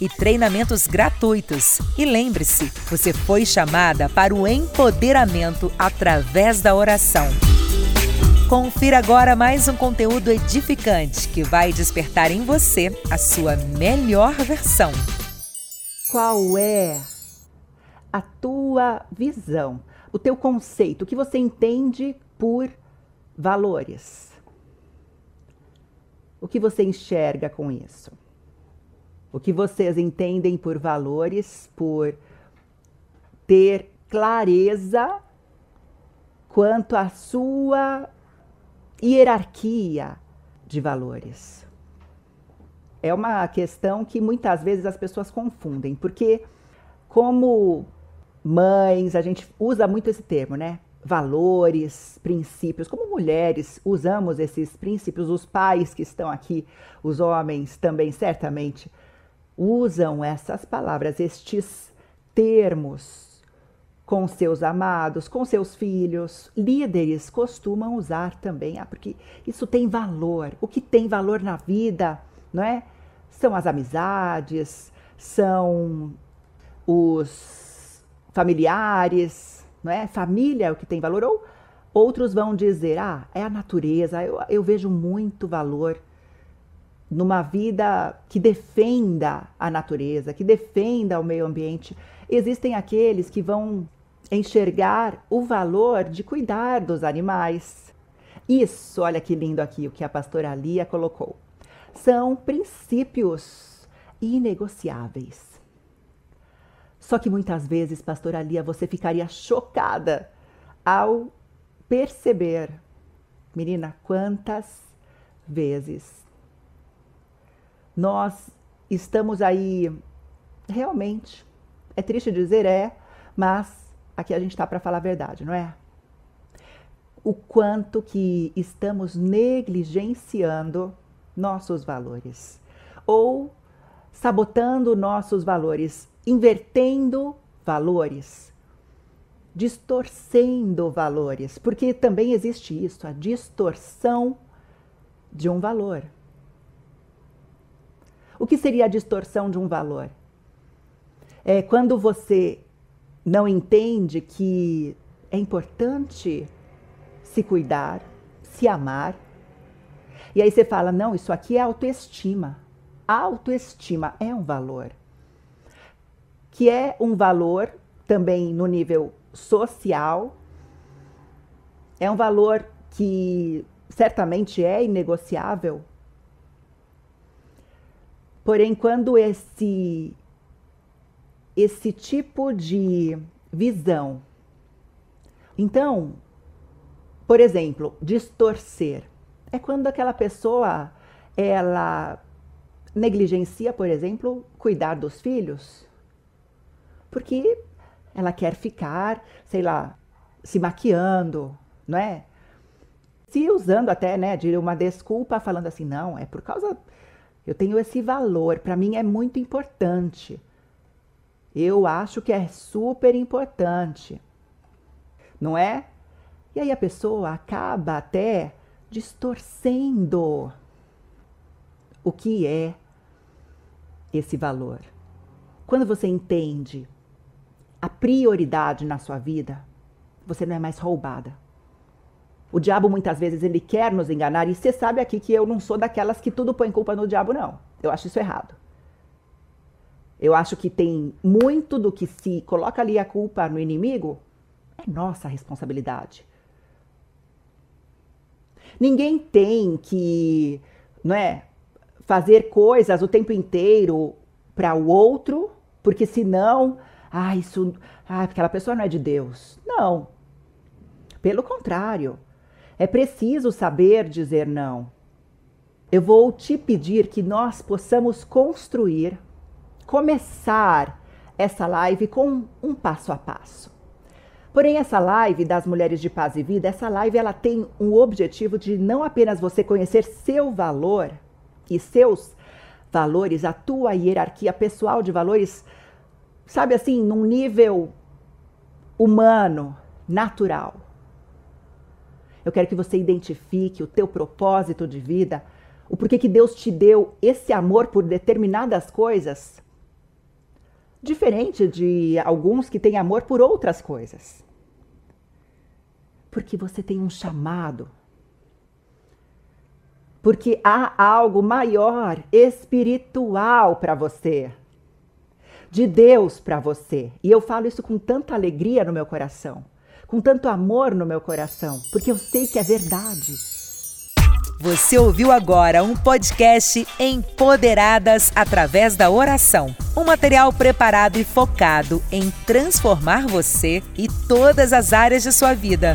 e treinamentos gratuitos. E lembre-se, você foi chamada para o empoderamento através da oração. Confira agora mais um conteúdo edificante que vai despertar em você a sua melhor versão. Qual é a tua visão, o teu conceito, o que você entende por valores? O que você enxerga com isso? O que vocês entendem por valores, por ter clareza quanto à sua hierarquia de valores. É uma questão que muitas vezes as pessoas confundem, porque como mães, a gente usa muito esse termo, né? Valores, princípios. Como mulheres, usamos esses princípios. Os pais que estão aqui, os homens também, certamente, usam essas palavras, estes termos com seus amados, com seus filhos. Líderes costumam usar também, ah, porque isso tem valor. O que tem valor na vida, não é? São as amizades, são os familiares, não é? Família é o que tem valor. Ou outros vão dizer, ah, é a natureza. Eu, eu vejo muito valor numa vida que defenda a natureza, que defenda o meio ambiente. Existem aqueles que vão enxergar o valor de cuidar dos animais. Isso, olha que lindo aqui o que a pastora Lia colocou. São princípios inegociáveis. Só que muitas vezes, pastora Lia, você ficaria chocada ao perceber, menina, quantas vezes nós estamos aí realmente, é triste dizer é, mas aqui a gente está para falar a verdade, não é? O quanto que estamos negligenciando nossos valores ou sabotando nossos valores, invertendo valores, distorcendo valores, porque também existe isso, a distorção de um valor. O que seria a distorção de um valor? É quando você não entende que é importante se cuidar, se amar. E aí você fala: não, isso aqui é autoestima. autoestima é um valor. Que é um valor também no nível social. É um valor que certamente é inegociável Porém, quando esse esse tipo de visão, então, por exemplo, distorcer é quando aquela pessoa ela negligencia, por exemplo, cuidar dos filhos, porque ela quer ficar, sei lá, se maquiando, não é? Se usando até, né, de uma desculpa falando assim, não, é por causa eu tenho esse valor, para mim é muito importante. Eu acho que é super importante. Não é? E aí a pessoa acaba até distorcendo o que é esse valor. Quando você entende a prioridade na sua vida, você não é mais roubada. O diabo muitas vezes ele quer nos enganar e você sabe aqui que eu não sou daquelas que tudo põe culpa no diabo não. Eu acho isso errado. Eu acho que tem muito do que se coloca ali a culpa no inimigo é nossa responsabilidade. Ninguém tem que, não é, fazer coisas o tempo inteiro para o outro, porque senão, ah, isso, ah, aquela pessoa não é de Deus. Não. Pelo contrário, é preciso saber dizer não. Eu vou te pedir que nós possamos construir, começar essa live com um passo a passo. Porém, essa live das Mulheres de Paz e Vida, essa live ela tem um objetivo de não apenas você conhecer seu valor e seus valores, a tua hierarquia pessoal de valores, sabe assim, num nível humano, natural. Eu quero que você identifique o teu propósito de vida, o porquê que Deus te deu esse amor por determinadas coisas, diferente de alguns que têm amor por outras coisas. Porque você tem um chamado. Porque há algo maior, espiritual para você. De Deus para você. E eu falo isso com tanta alegria no meu coração com tanto amor no meu coração, porque eu sei que é verdade. Você ouviu agora um podcast Empoderadas através da oração. Um material preparado e focado em transformar você e todas as áreas de sua vida.